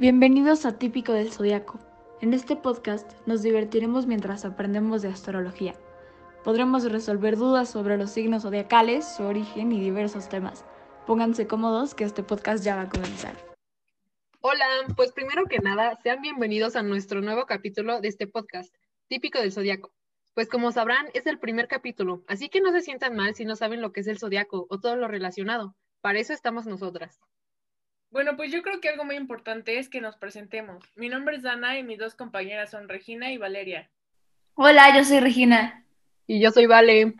Bienvenidos a Típico del Zodiaco. En este podcast nos divertiremos mientras aprendemos de astrología. Podremos resolver dudas sobre los signos zodiacales, su origen y diversos temas. Pónganse cómodos que este podcast ya va a comenzar. Hola, pues primero que nada, sean bienvenidos a nuestro nuevo capítulo de este podcast, Típico del Zodiaco. Pues como sabrán, es el primer capítulo, así que no se sientan mal si no saben lo que es el zodiaco o todo lo relacionado. Para eso estamos nosotras. Bueno, pues yo creo que algo muy importante es que nos presentemos. Mi nombre es Dana y mis dos compañeras son Regina y Valeria. Hola, yo soy Regina. Y yo soy Vale.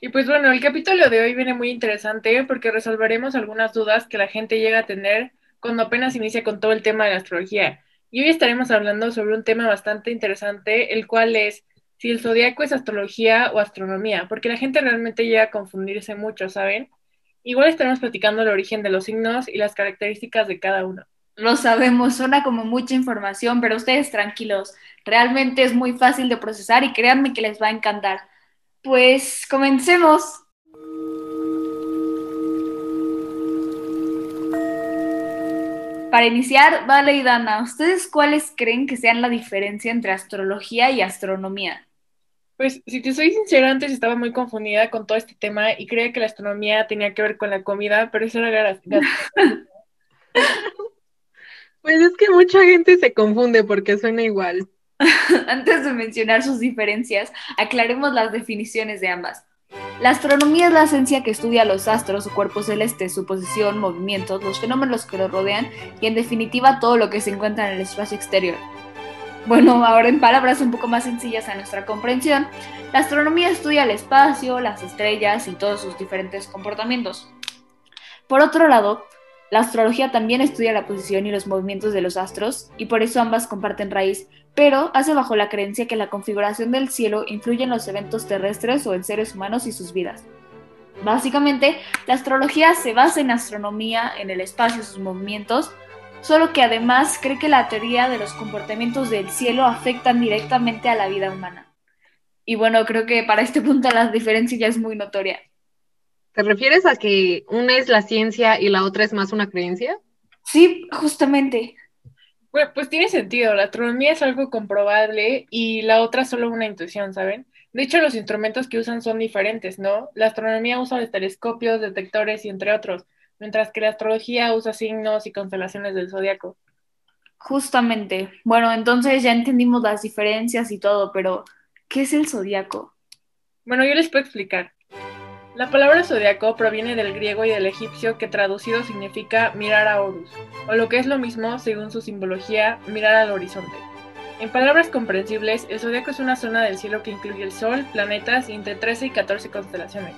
Y pues bueno, el capítulo de hoy viene muy interesante porque resolveremos algunas dudas que la gente llega a tener cuando apenas inicia con todo el tema de la astrología. Y hoy estaremos hablando sobre un tema bastante interesante, el cual es si el zodiaco es astrología o astronomía, porque la gente realmente llega a confundirse mucho, ¿saben? Igual estaremos platicando el origen de los signos y las características de cada uno. Lo sabemos, suena como mucha información, pero ustedes tranquilos, realmente es muy fácil de procesar y créanme que les va a encantar. Pues comencemos. Para iniciar, Vale y Dana, ¿ustedes cuáles creen que sean la diferencia entre astrología y astronomía? Pues, si te soy sincera, antes estaba muy confundida con todo este tema y creía que la astronomía tenía que ver con la comida, pero eso era Pues es que mucha gente se confunde porque suena igual. Antes de mencionar sus diferencias, aclaremos las definiciones de ambas. La astronomía es la ciencia que estudia los astros, su cuerpo celeste, su posición, movimientos, los fenómenos que los rodean y en definitiva todo lo que se encuentra en el espacio exterior. Bueno, ahora en palabras un poco más sencillas a nuestra comprensión, la astronomía estudia el espacio, las estrellas y todos sus diferentes comportamientos. Por otro lado, la astrología también estudia la posición y los movimientos de los astros, y por eso ambas comparten raíz, pero hace bajo la creencia que la configuración del cielo influye en los eventos terrestres o en seres humanos y sus vidas. Básicamente, la astrología se basa en astronomía, en el espacio y sus movimientos, solo que además cree que la teoría de los comportamientos del cielo afectan directamente a la vida humana. Y bueno, creo que para este punto la diferencia ya es muy notoria. ¿Te refieres a que una es la ciencia y la otra es más una creencia? Sí, justamente. Bueno, pues tiene sentido. La astronomía es algo comprobable y la otra es solo una intuición, ¿saben? De hecho, los instrumentos que usan son diferentes, ¿no? La astronomía usa los telescopios, detectores y entre otros, mientras que la astrología usa signos y constelaciones del zodiaco. Justamente. Bueno, entonces ya entendimos las diferencias y todo, pero ¿qué es el zodiaco? Bueno, yo les puedo explicar. La palabra zodiaco proviene del griego y del egipcio que traducido significa mirar a Horus, o lo que es lo mismo, según su simbología, mirar al horizonte. En palabras comprensibles, el zodiaco es una zona del cielo que incluye el Sol, planetas y entre 13 y 14 constelaciones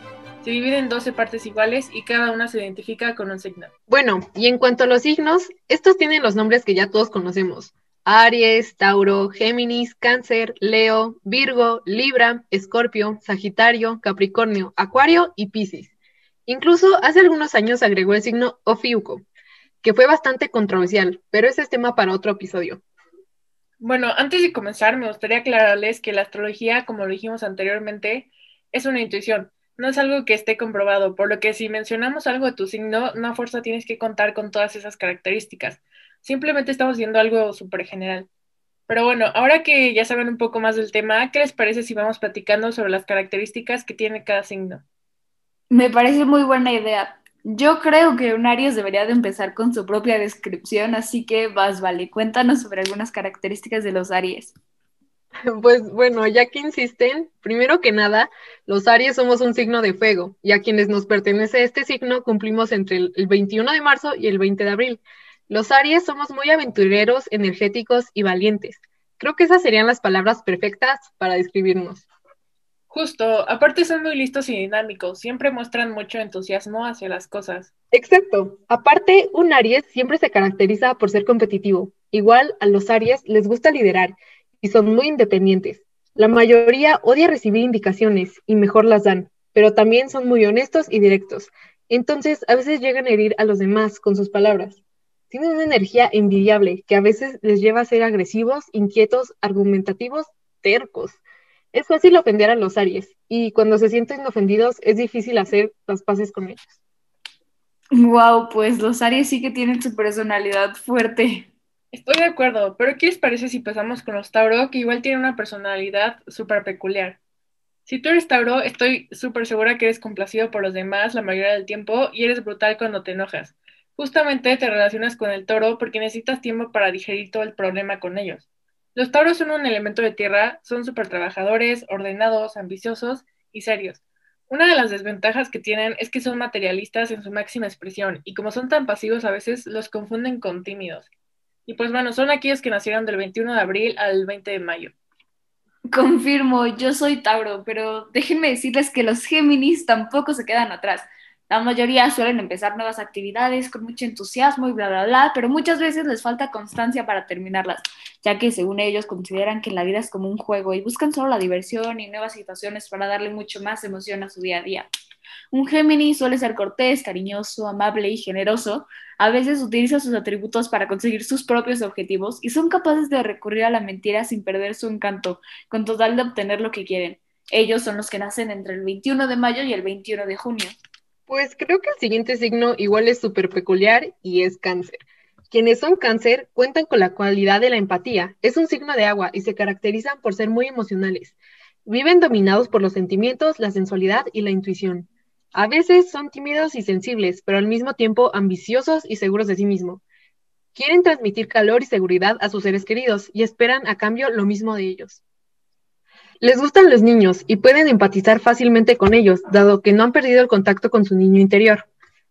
se divide en 12 partes iguales y cada una se identifica con un signo. Bueno, y en cuanto a los signos, estos tienen los nombres que ya todos conocemos. Aries, Tauro, Géminis, Cáncer, Leo, Virgo, Libra, Escorpio, Sagitario, Capricornio, Acuario y Piscis. Incluso hace algunos años agregó el signo Ofiuco, que fue bastante controversial, pero ese es tema para otro episodio. Bueno, antes de comenzar, me gustaría aclararles que la astrología, como lo dijimos anteriormente, es una intuición no es algo que esté comprobado, por lo que si mencionamos algo de tu signo, no a fuerza tienes que contar con todas esas características. Simplemente estamos viendo algo súper general. Pero bueno, ahora que ya saben un poco más del tema, ¿qué les parece si vamos platicando sobre las características que tiene cada signo? Me parece muy buena idea. Yo creo que un Aries debería de empezar con su propia descripción, así que vas, vale, cuéntanos sobre algunas características de los Aries. Pues bueno, ya que insisten, primero que nada, los Aries somos un signo de fuego y a quienes nos pertenece este signo cumplimos entre el 21 de marzo y el 20 de abril. Los Aries somos muy aventureros, energéticos y valientes. Creo que esas serían las palabras perfectas para describirnos. Justo, aparte son muy listos y dinámicos, siempre muestran mucho entusiasmo hacia las cosas. Exacto, aparte un Aries siempre se caracteriza por ser competitivo. Igual a los Aries les gusta liderar y son muy independientes. La mayoría odia recibir indicaciones y mejor las dan, pero también son muy honestos y directos. Entonces, a veces llegan a herir a los demás con sus palabras. Tienen una energía envidiable que a veces les lleva a ser agresivos, inquietos, argumentativos, tercos. Es fácil ofender a los Aries y cuando se sienten ofendidos es difícil hacer las paces con ellos. Wow, pues los Aries sí que tienen su personalidad fuerte. Estoy de acuerdo, pero ¿qué les parece si pasamos con los Tauro, que igual tienen una personalidad súper peculiar? Si tú eres Tauro, estoy súper segura que eres complacido por los demás la mayoría del tiempo y eres brutal cuando te enojas. Justamente te relacionas con el toro porque necesitas tiempo para digerir todo el problema con ellos. Los tauros son un elemento de tierra, son súper trabajadores, ordenados, ambiciosos y serios. Una de las desventajas que tienen es que son materialistas en su máxima expresión y como son tan pasivos a veces los confunden con tímidos. Y pues bueno, son aquellos que nacieron del 21 de abril al 20 de mayo. Confirmo, yo soy Tauro, pero déjenme decirles que los Géminis tampoco se quedan atrás. La mayoría suelen empezar nuevas actividades con mucho entusiasmo y bla, bla, bla, pero muchas veces les falta constancia para terminarlas, ya que según ellos consideran que la vida es como un juego y buscan solo la diversión y nuevas situaciones para darle mucho más emoción a su día a día. Un Géminis suele ser cortés, cariñoso, amable y generoso. A veces utiliza sus atributos para conseguir sus propios objetivos y son capaces de recurrir a la mentira sin perder su encanto, con total de obtener lo que quieren. Ellos son los que nacen entre el 21 de mayo y el 21 de junio. Pues creo que el siguiente signo igual es súper peculiar y es cáncer. Quienes son cáncer cuentan con la cualidad de la empatía. Es un signo de agua y se caracterizan por ser muy emocionales. Viven dominados por los sentimientos, la sensualidad y la intuición. A veces son tímidos y sensibles, pero al mismo tiempo ambiciosos y seguros de sí mismos. Quieren transmitir calor y seguridad a sus seres queridos y esperan a cambio lo mismo de ellos. Les gustan los niños y pueden empatizar fácilmente con ellos, dado que no han perdido el contacto con su niño interior.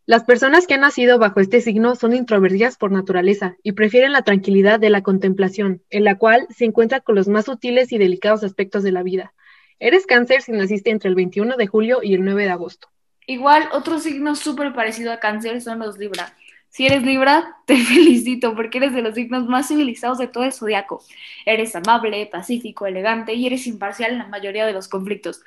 Las personas que han nacido bajo este signo son introvertidas por naturaleza y prefieren la tranquilidad de la contemplación, en la cual se encuentran con los más sutiles y delicados aspectos de la vida. Eres cáncer si naciste entre el 21 de julio y el 9 de agosto. Igual, otro signo súper parecido a cáncer son los Libra. Si eres Libra, te felicito porque eres de los signos más civilizados de todo el zodiaco. Eres amable, pacífico, elegante y eres imparcial en la mayoría de los conflictos.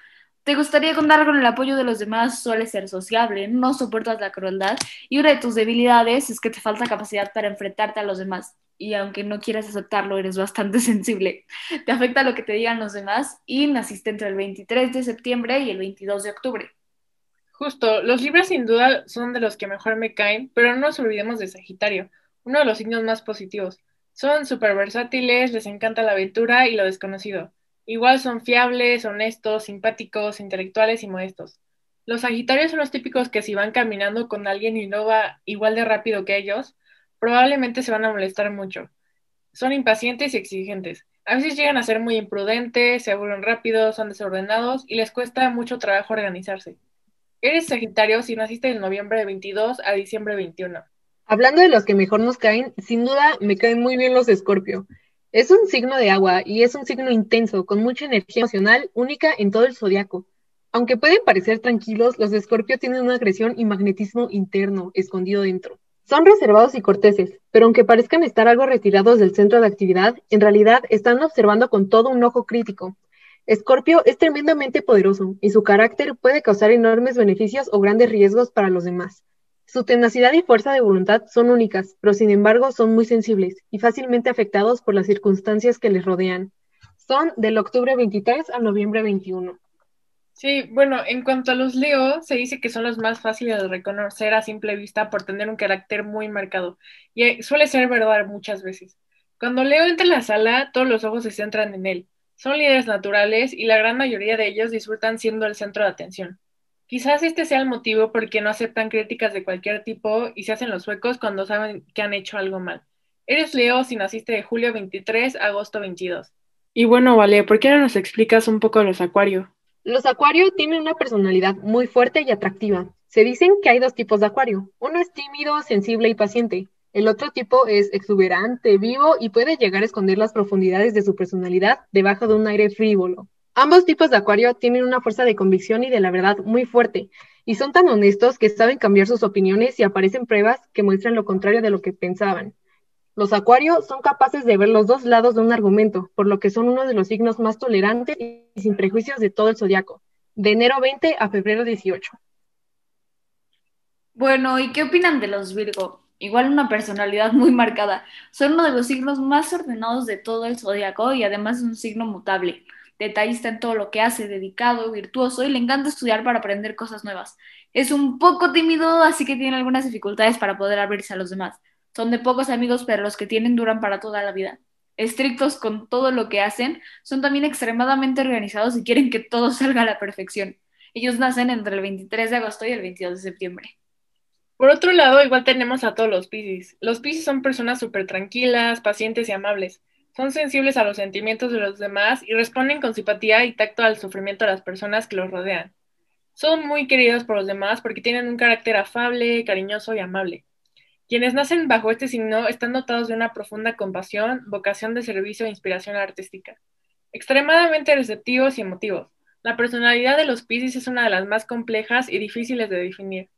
Te gustaría contar con el apoyo de los demás, sueles ser sociable, no soportas la crueldad y una de tus debilidades es que te falta capacidad para enfrentarte a los demás. Y aunque no quieras aceptarlo, eres bastante sensible. Te afecta lo que te digan los demás y naciste entre el 23 de septiembre y el 22 de octubre. Justo, los libros sin duda son de los que mejor me caen, pero no nos olvidemos de Sagitario, uno de los signos más positivos. Son súper versátiles, les encanta la aventura y lo desconocido. Igual son fiables, honestos, simpáticos, intelectuales y modestos. Los Sagitarios son los típicos que si van caminando con alguien y no va igual de rápido que ellos, probablemente se van a molestar mucho. Son impacientes y exigentes. A veces llegan a ser muy imprudentes, se aburren rápido, son desordenados y les cuesta mucho trabajo organizarse. Eres Sagitario si naciste de noviembre 22 a diciembre 21. Hablando de los que mejor nos caen, sin duda me caen muy bien los de Escorpio. Es un signo de agua y es un signo intenso, con mucha energía emocional única en todo el zodiaco. Aunque pueden parecer tranquilos, los de Escorpio tienen una agresión y magnetismo interno escondido dentro. Son reservados y corteses, pero aunque parezcan estar algo retirados del centro de actividad, en realidad están observando con todo un ojo crítico, Escorpio es tremendamente poderoso y su carácter puede causar enormes beneficios o grandes riesgos para los demás. Su tenacidad y fuerza de voluntad son únicas, pero sin embargo son muy sensibles y fácilmente afectados por las circunstancias que les rodean. Son del octubre 23 al noviembre 21. Sí, bueno, en cuanto a los Leo, se dice que son los más fáciles de reconocer a simple vista por tener un carácter muy marcado. Y eh, suele ser verdad muchas veces. Cuando Leo entra en la sala, todos los ojos se centran en él. Son líderes naturales y la gran mayoría de ellos disfrutan siendo el centro de atención. Quizás este sea el motivo por qué no aceptan críticas de cualquier tipo y se hacen los suecos cuando saben que han hecho algo mal. Eres Leo si naciste de julio 23 a agosto 22. Y bueno, Vale, ¿por qué no nos explicas un poco los Acuario? Los Acuario tienen una personalidad muy fuerte y atractiva. Se dicen que hay dos tipos de Acuario. Uno es tímido, sensible y paciente. El otro tipo es exuberante, vivo y puede llegar a esconder las profundidades de su personalidad debajo de un aire frívolo. Ambos tipos de acuario tienen una fuerza de convicción y de la verdad muy fuerte, y son tan honestos que saben cambiar sus opiniones y aparecen pruebas que muestran lo contrario de lo que pensaban. Los acuarios son capaces de ver los dos lados de un argumento, por lo que son uno de los signos más tolerantes y sin prejuicios de todo el zodiaco, de enero 20 a febrero 18. Bueno, ¿y qué opinan de los Virgo? Igual una personalidad muy marcada. Son uno de los signos más ordenados de todo el zodiaco y además es un signo mutable. Detallista en todo lo que hace, dedicado, virtuoso y le encanta estudiar para aprender cosas nuevas. Es un poco tímido, así que tiene algunas dificultades para poder abrirse a los demás. Son de pocos amigos, pero los que tienen duran para toda la vida. Estrictos con todo lo que hacen, son también extremadamente organizados y quieren que todo salga a la perfección. Ellos nacen entre el 23 de agosto y el 22 de septiembre. Por otro lado, igual tenemos a todos los Piscis. Los Piscis son personas súper tranquilas, pacientes y amables. Son sensibles a los sentimientos de los demás y responden con simpatía y tacto al sufrimiento de las personas que los rodean. Son muy queridos por los demás porque tienen un carácter afable, cariñoso y amable. Quienes nacen bajo este signo están dotados de una profunda compasión, vocación de servicio e inspiración artística. Extremadamente receptivos y emotivos. La personalidad de los Piscis es una de las más complejas y difíciles de definir.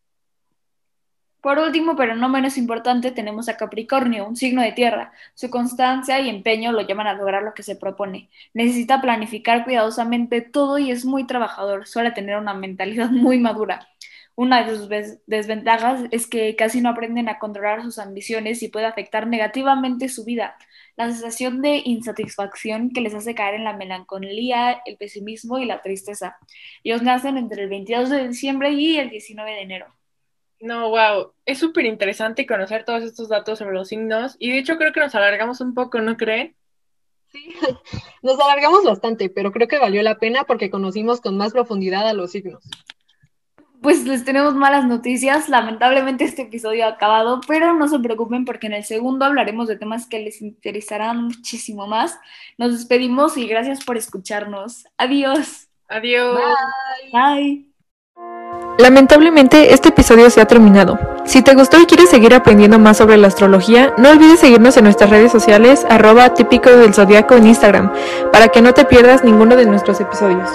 Por último, pero no menos importante, tenemos a Capricornio, un signo de tierra. Su constancia y empeño lo llevan a lograr lo que se propone. Necesita planificar cuidadosamente todo y es muy trabajador. Suele tener una mentalidad muy madura. Una de sus desventajas es que casi no aprenden a controlar sus ambiciones y puede afectar negativamente su vida. La sensación de insatisfacción que les hace caer en la melancolía, el pesimismo y la tristeza. Ellos nacen entre el 22 de diciembre y el 19 de enero. No, wow, es súper interesante conocer todos estos datos sobre los signos y de hecho creo que nos alargamos un poco, ¿no creen? Sí, nos alargamos bastante, pero creo que valió la pena porque conocimos con más profundidad a los signos. Pues les tenemos malas noticias, lamentablemente este episodio ha acabado, pero no se preocupen porque en el segundo hablaremos de temas que les interesarán muchísimo más. Nos despedimos y gracias por escucharnos. Adiós. Adiós. Bye. Bye. Lamentablemente este episodio se ha terminado. Si te gustó y quieres seguir aprendiendo más sobre la astrología, no olvides seguirnos en nuestras redes sociales arroba típico del zodiaco en Instagram, para que no te pierdas ninguno de nuestros episodios.